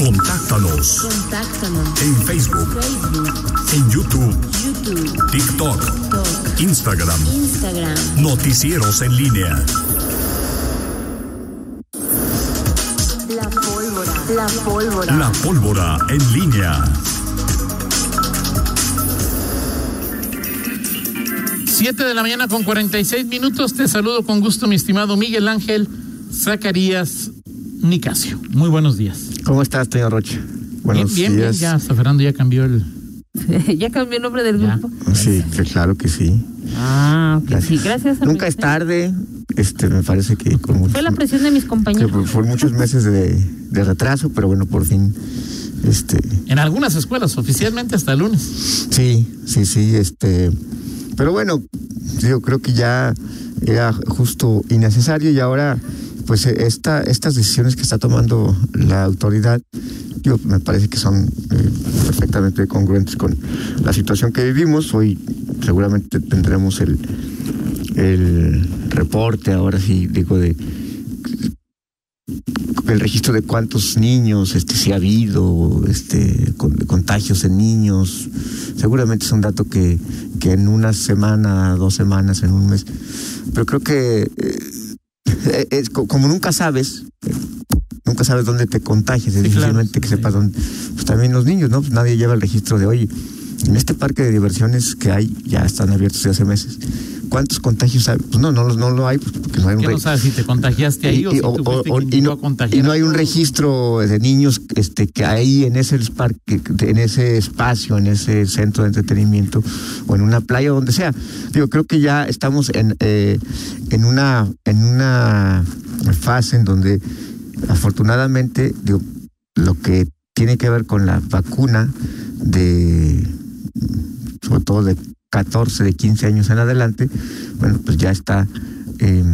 Contáctanos. Contáctanos. En Facebook. Facebook. En YouTube. YouTube. TikTok. TikTok. Instagram. Instagram. Noticieros en línea. La pólvora. La pólvora. La pólvora en línea. Siete de la mañana con 46 minutos. Te saludo con gusto, mi estimado Miguel Ángel Zacarías Nicasio. Muy buenos días. ¿Cómo estás, señor Rocha? Buenos bien, bien, días. bien, ya hasta Fernando ya cambió el. ya cambió el nombre del Ya. grupo. Sí, que claro que sí. Ah, ok, sí, gracias. Nunca es tarde. Este, me parece que con muchos, Fue la presión de mis compañeros. por, por muchos meses de, de retraso, pero bueno, por fin, este, En algunas escuelas, oficialmente hasta el lunes. sí, sí, sí, este, pero bueno, yo creo que ya era justo y necesario y ahora, pues eh, esta, estas decisiones que está tomando la autoridad, yo me parece que son eh, perfectamente congruentes con la situación que vivimos. Hoy seguramente tendremos el, el reporte, ahora sí, digo, de el registro de cuántos niños este si ha habido este con- contagios en niños seguramente es un dato que, que en una semana dos semanas en un mes pero creo que eh, es co- como nunca sabes eh, nunca sabes dónde te contagias es Sí, claro, difícilmente que sepas dónde pues también los niños no pues nadie lleva el registro de hoy en este parque de diversiones que hay ya están abiertos desde hace meses ¿Cuántos contagios hay? Pues no, no, no lo hay, pues porque no hay un ¿Qué no sabes si te contagiaste ahí o, y, si o- o- o- y no, y hay un registro de niños este que ahí en ese parque, en ese espacio, en ese centro de entretenimiento o en una playa donde sea. Digo, creo que ya estamos en eh, en una en una fase en donde afortunadamente digo lo que tiene que ver con la vacuna de sobre todo de 14, de 15 años en adelante, bueno, pues ya está eh,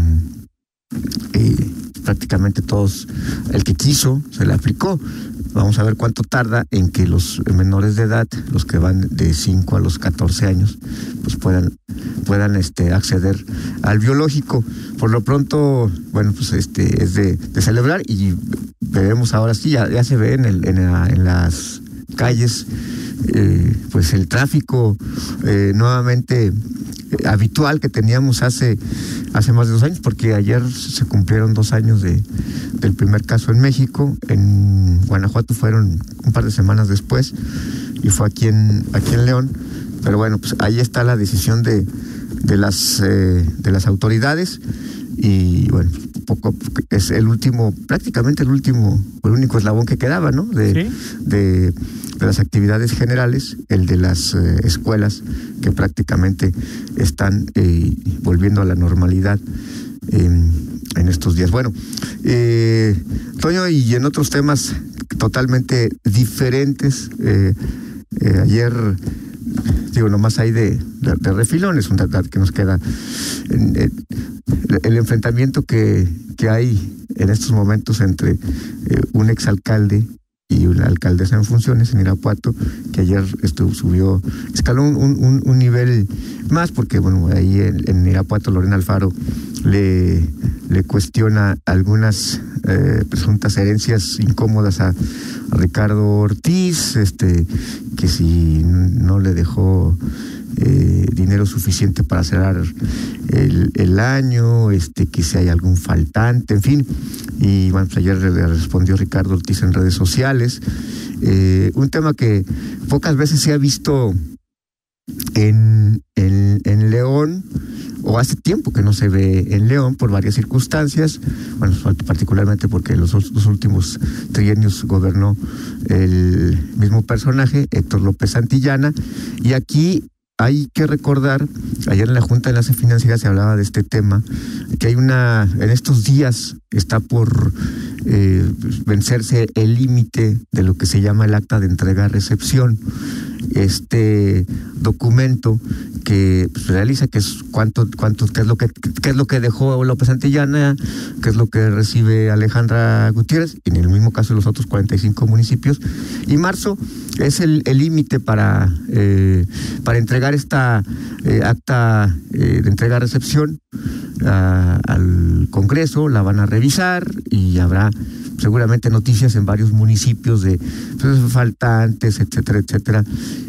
eh, prácticamente todos, el que quiso se le aplicó. Vamos a ver cuánto tarda en que los menores de edad, los que van de 5 a los 14 años, pues puedan, puedan este, acceder al biológico. Por lo pronto, bueno, pues este es de, celebrar y veremos ahora sí, ya, se ve en, el, en las calles, eh, pues el tráfico eh, nuevamente eh, habitual que teníamos hace, hace más de dos años, porque ayer se cumplieron dos años de, del primer caso en México, en Guanajuato fueron un par de semanas después, y fue aquí en, aquí en León, pero bueno, pues ahí está la decisión de, de, las, de las autoridades, y bueno, poco es el último, prácticamente el último, el único eslabón que quedaba, ¿no? De, Sí. de, de las actividades generales, el de las eh, escuelas que prácticamente están eh, volviendo a la normalidad en, estos días. Bueno, eh, Toño, y en otros temas totalmente diferentes, ayer, digo, nomás hay de, de, de refilón, es un dato que nos queda. el enfrentamiento que, que hay en estos momentos entre eh, un exalcalde y una alcaldesa en funciones en Irapuato, que ayer estuvo, subió, escaló un, un- nivel más, porque bueno, ahí en, Irapuato Lorena Alfaro le, le cuestiona algunas eh, presuntas herencias incómodas a, a Ricardo Ortiz, este, que si no le dejó eh, dinero suficiente para cerrar el, año, este, que si hay algún faltante, en fin. Y bueno, pues ayer le respondió Ricardo Ortiz en redes sociales. Eh, un tema que pocas veces se ha visto en, en, en León, o hace tiempo que no se ve en León por varias circunstancias, bueno, particularmente porque los dos últimos trienios gobernó el mismo personaje, Héctor López Santillana, y aquí hay que recordar, ayer en la Junta de Enlace Financiera se hablaba de este tema, que hay una, en estos días está por eh, vencerse el límite de lo que se llama el acta de entrega-recepción. Este documento que pues, realiza que es cuánto, cuánto, qué es lo que, qué es lo que dejó López Antillana, qué es lo que recibe Alejandra Gutiérrez, y en el mismo caso los otros 45 municipios. Y marzo es el el límite para, eh, para entregar esta eh, acta eh, de entrega-recepción al Congreso, la van a revisar y habrá seguramente noticias en varios municipios de pues, faltantes, etcétera, etcétera.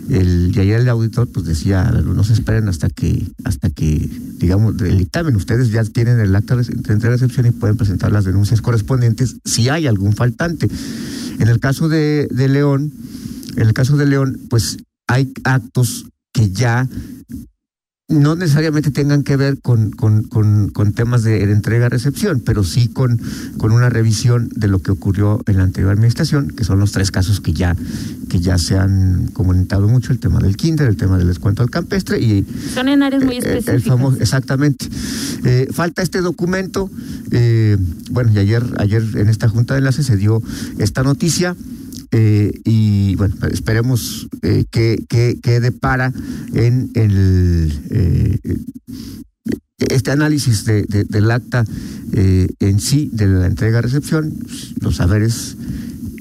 El, y ayer el auditor pues decía, no se esperen hasta que, hasta que, digamos, el dictamen, ustedes ya tienen el acta de recepción y pueden presentar las denuncias correspondientes si hay algún faltante. En el caso de, de León, en el caso de León, pues hay actos que ya no necesariamente tengan que ver con, con, con, temas de, entrega-recepción, pero sí con, con una revisión de lo que ocurrió en la anterior administración, que son los tres casos que ya, que ya se han comentado mucho, el tema del kinder, el tema del descuento al campestre y... Son en áreas muy específicas. El famoso, exactamente. Eh, falta este documento, eh, bueno, y ayer, ayer en esta junta de enlace se dio esta noticia, eh, y bueno, esperemos eh, que, que, depara en el eh, este análisis de, del acta en sí de la entrega-recepción, los saberes,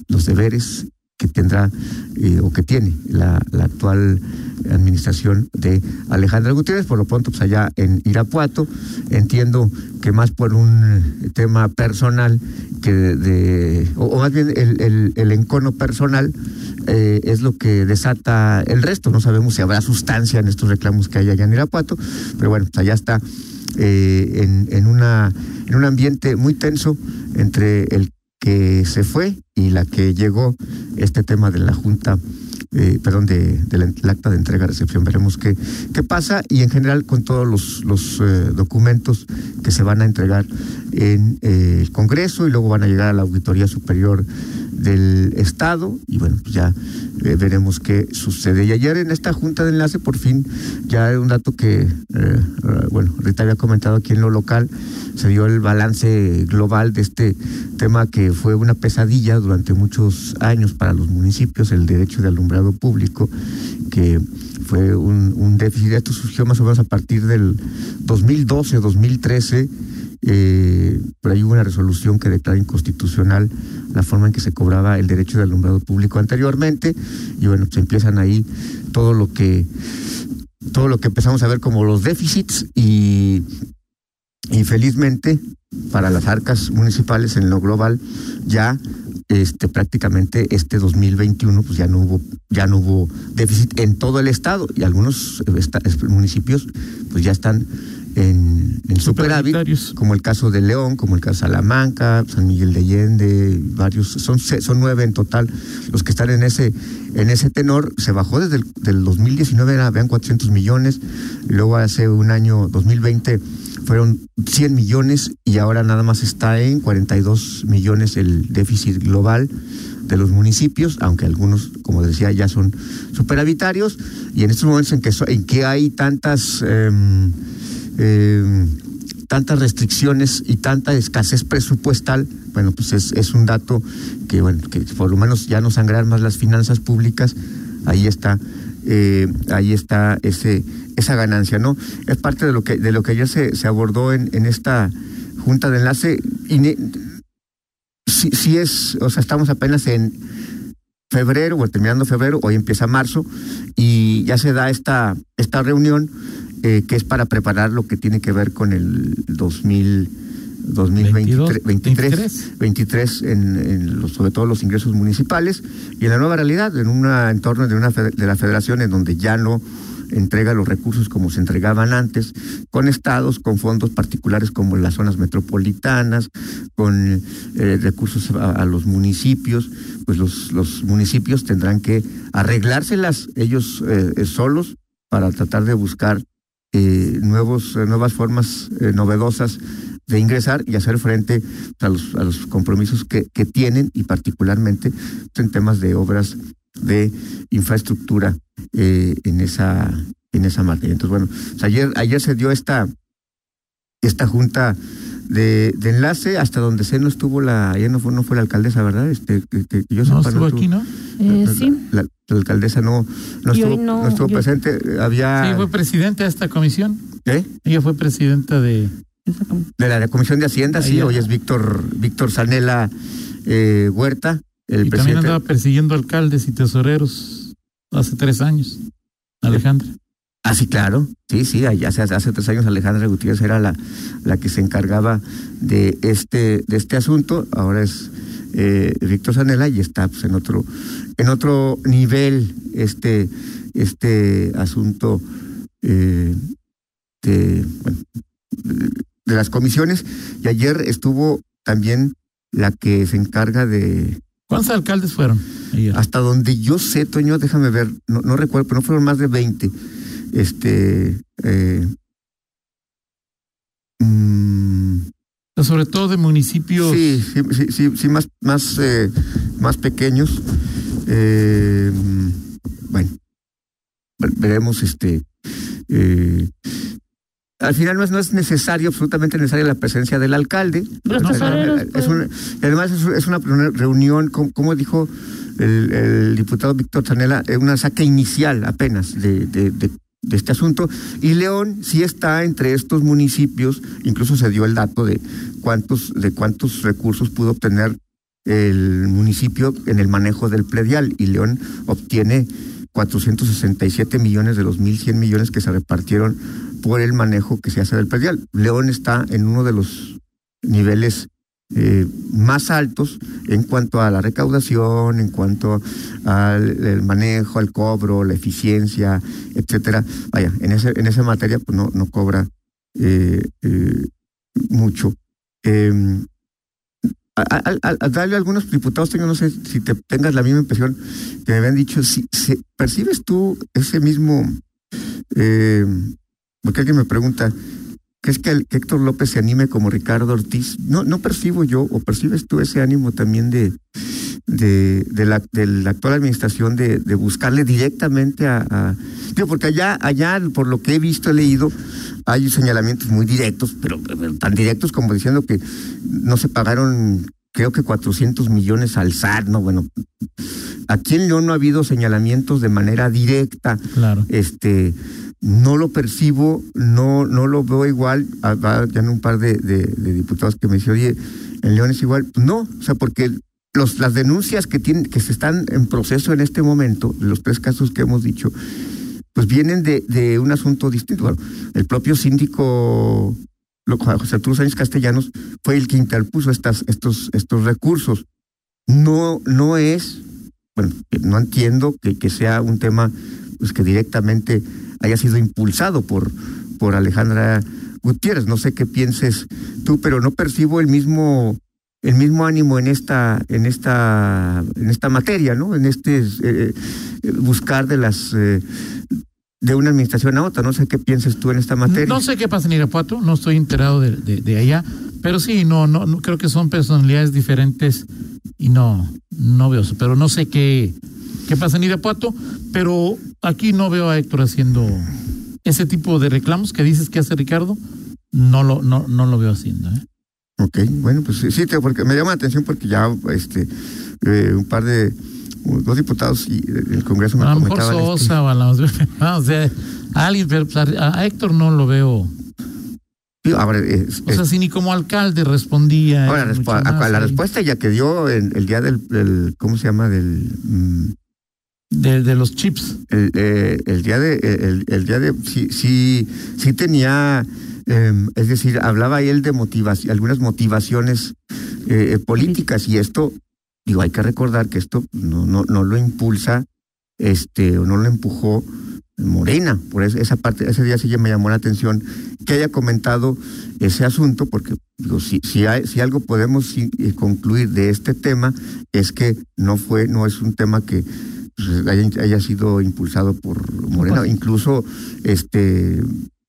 los deberes que tendrá o que tiene la, actual administración de Alejandra Gutiérrez, por lo pronto pues allá en Irapuato, entiendo que más por un tema personal que de, o, más bien el, el, encono personal eh, es lo que desata el resto. No sabemos si habrá sustancia en estos reclamos que hay allá en Irapuato, pero bueno, pues allá está eh, en, en, una, en un ambiente muy tenso entre el que se fue y la que llegó este tema de la Junta eh, perdón, de, del acta de entrega-recepción. Veremos qué, qué pasa y en general con todos los, los eh, documentos que se van a entregar en eh, el Congreso y luego van a llegar a la Auditoría Superior del Estado y bueno, pues ya veremos qué sucede. Y ayer en esta junta de enlace, por fin, ya un dato que, bueno, Rita había comentado aquí en lo local, se dio el balance global de este tema que fue una pesadilla durante muchos años para los municipios, el derecho de alumbrado público, que fue un, un déficit. Esto surgió más o menos a partir del 2012, 2013 eh, por ahí hubo una resolución que declara inconstitucional la forma en que se cobraba el derecho de alumbrado público anteriormente y bueno, se empiezan ahí todo lo que todo lo que empezamos a ver como los déficits y infelizmente para las arcas municipales en lo global ya este prácticamente este 2021 pues ya no hubo ya no hubo déficit en todo el estado y algunos municipios pues ya están en, en superávit, como el caso de León, como el caso de Salamanca, San Miguel de Allende, varios, son, son nueve en total los que están en ese, en ese tenor. Se bajó desde el del 2019, era, vean, 400 millones, luego hace un año, 2020, fueron 100 millones y ahora nada más está en 42 millones el déficit global de los municipios, aunque algunos, como decía, ya son superavitarios, y en estos momentos en que, en que hay tantas... Em, eh, tantas restricciones y tanta escasez presupuestal, bueno, pues es, es un dato que, bueno, que por lo menos ya no sangrar más las finanzas públicas, ahí está, eh, ahí está ese, esa ganancia, ¿no? Es parte de lo que, de lo que ayer se, abordó en, esta junta de enlace. Y si, es, o sea, estamos apenas en febrero, o terminando febrero, hoy empieza marzo, y ya se da esta, esta reunión eh, que es para preparar lo que tiene que ver con el 2000, 2023, 23, 23 en, los, sobre todo los ingresos municipales y en la nueva realidad, en un entorno de, una, de la federación en donde ya no entrega los recursos como se entregaban antes, con estados, con fondos particulares como las zonas metropolitanas, con eh, recursos a, los municipios, pues los, los municipios tendrán que arreglárselas ellos eh, solos para tratar de buscar eh, nuevos, eh, nuevas formas eh, novedosas de ingresar y hacer frente a los, a los compromisos que, que tienen y particularmente en temas de obras de infraestructura en esa en esa materia. Entonces, bueno, ayer, ayer se dio esta, esta junta de, de, enlace hasta donde se no estuvo la, ayer no fue, no fue la alcaldesa, ¿verdad? Este, que, yo no, estuvo aquí, ¿no? Eh, sí. La, alcaldesa no, no estuvo, no, estuvo presente. Había... Sí, fue presidenta de esta comisión. ¿Eh? Ella fue presidenta de... De la, Comisión de Hacienda, sí. Hoy es Víctor, Víctor Sanela eh, Huerta, el y presidente. también andaba persiguiendo alcaldes y tesoreros hace tres años, Alejandra. Ah, sí, claro. Sí, sí, hace, hace tres años Alejandra Gutiérrez era la, la que se encargaba de este, de este asunto. Ahora es eh, Víctor Sanela y está pues, en otro en otro nivel este este asunto eh, de, de las comisiones y ayer estuvo también la que se encarga de ¿Cuántos alcaldes fueron? Hasta donde yo sé, Toño, déjame ver, no, no recuerdo, pero no fueron más de 20. Este. Eh, mm, sobre todo de municipios. Sí, sí, sí, sí, más, más, eh, más pequeños. Eh, bueno, veremos este. Eh, al final no es, no es necesario, absolutamente necesaria la presencia del alcalde. además es, una reunión, como, dijo el, diputado Víctor Zanella, una saca inicial apenas de, de, de, este asunto. Y León sí está entre estos municipios, incluso se dio el dato de cuántos, de cuántos recursos pudo obtener el municipio en el manejo del predial. Y León obtiene 467 millones de los 1.100 millones que se repartieron por el manejo que se hace del predial. León está en uno de los niveles eh, más altos en cuanto a la recaudación, en cuanto al manejo, al cobro, la eficiencia, etcétera. Vaya, en ese en esa materia pues no no cobra eh, eh, mucho. Em, a, darle a algunos diputados, tengo, no sé si te tengas la misma impresión que me habían dicho, si, percibes tú ese mismo eh, porque alguien me pregunta, ¿crees que, que, Héctor López se anime como Ricardo Ortiz? No, no percibo yo, o percibes tú ese ánimo también de, de, la, de la actual administración de, buscarle directamente a, Digo, porque allá, allá, por lo que he visto, he leído, hay señalamientos muy directos, pero, tan directos como diciendo que no se pagaron creo que 400 millones al SAT, no, bueno, aquí en León no ha habido señalamientos de manera directa. Claro. Este, no lo percibo, no, no lo veo igual. Ah, ya en un par de, diputados que me dicen, oye, en León es igual. No, o sea, porque los, las denuncias que, tienen, que se están en proceso en este momento, los tres casos que hemos dicho, pues vienen de, de un asunto distinto. el propio síndico José Arturo Sánchez Castellanos fue el que interpuso estas, estos, estos recursos. No, no es, bueno, no entiendo que, que sea un tema pues, que directamente haya sido impulsado por, por Alejandra Gutiérrez. No sé qué pienses tú, pero no percibo el mismo el mismo ánimo en esta en esta en esta materia, ¿no? En este eh, buscar de las eh, de una administración a otra. No sé qué pienses tú en esta materia. No sé qué pasa en Irapuato, no estoy enterado de, de, allá, pero sí, no, no, no, creo que son personalidades diferentes y no, no veo eso, pero no sé qué, qué pasa en Irapuato, pero aquí no veo a Héctor haciendo ese tipo de reclamos que dices que hace Ricardo, no lo, no, no lo veo haciendo. ¿eh? Ok, bueno, pues sí, porque me llama la atención porque ya este eh, un par de dos diputados y el Congreso me a lo mejor Sosa a, la, o sea, a alguien, pero pues, a Héctor no lo veo. Ahora, o sea, si ni como alcalde respondía. Ahora, la respuesta ya que dio el, el día del, ¿cómo se llama? Del mm, de, de, los chips. El, eh, el día de, el, el, día de, sí, sí, sí tenía, eh, es decir, hablaba él de motivación, algunas motivaciones eh, eh, políticas y esto, digo, hay que recordar que esto no, no, no lo impulsa, este, o no lo empujó Morena, por eso, esa parte, ese día sí me llamó la atención que haya comentado ese asunto, porque digo, si, si, hay, si algo podemos concluir de este tema es que no fue, no es un tema que pues, haya, sido impulsado por Morena, incluso, este,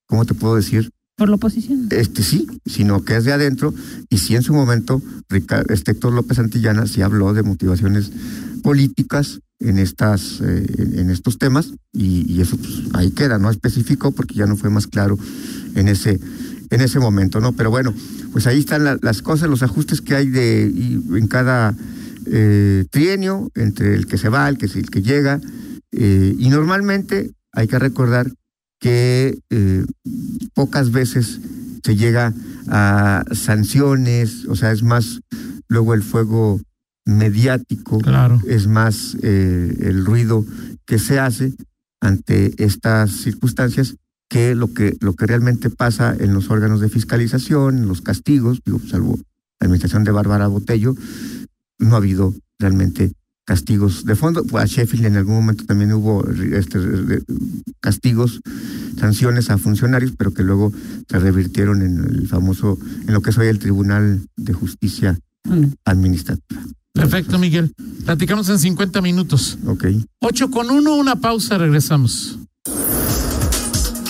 ¿cómo te puedo decir? Por la oposición. Este sí, sino que es de adentro, y sí en su momento, este Héctor López Antillana sí habló de motivaciones políticas en estas eh, en estos temas y, eso pues, ahí queda no específico porque ya no fue más claro en ese en ese momento no pero bueno pues ahí están las cosas los ajustes que hay de en cada eh, trienio entre el que se va, el que, el que llega, eh, y normalmente hay que recordar que eh, pocas veces se llega a sanciones, o sea, es más luego el fuego mediático, claro. es más el ruido que se hace ante estas circunstancias que lo que lo que realmente pasa en los órganos de fiscalización, en los castigos, digo, salvo la administración de Bárbara Botello, no ha habido realmente castigos de fondo. A Sheffield en algún momento también hubo este, castigos, sanciones a funcionarios, pero que luego se revirtieron en el famoso, en lo que es hoy el Tribunal de Justicia Administrativa. Perfecto, Miguel. Platicamos en 50 minutos. Ok. 8 con 1, una pausa, regresamos.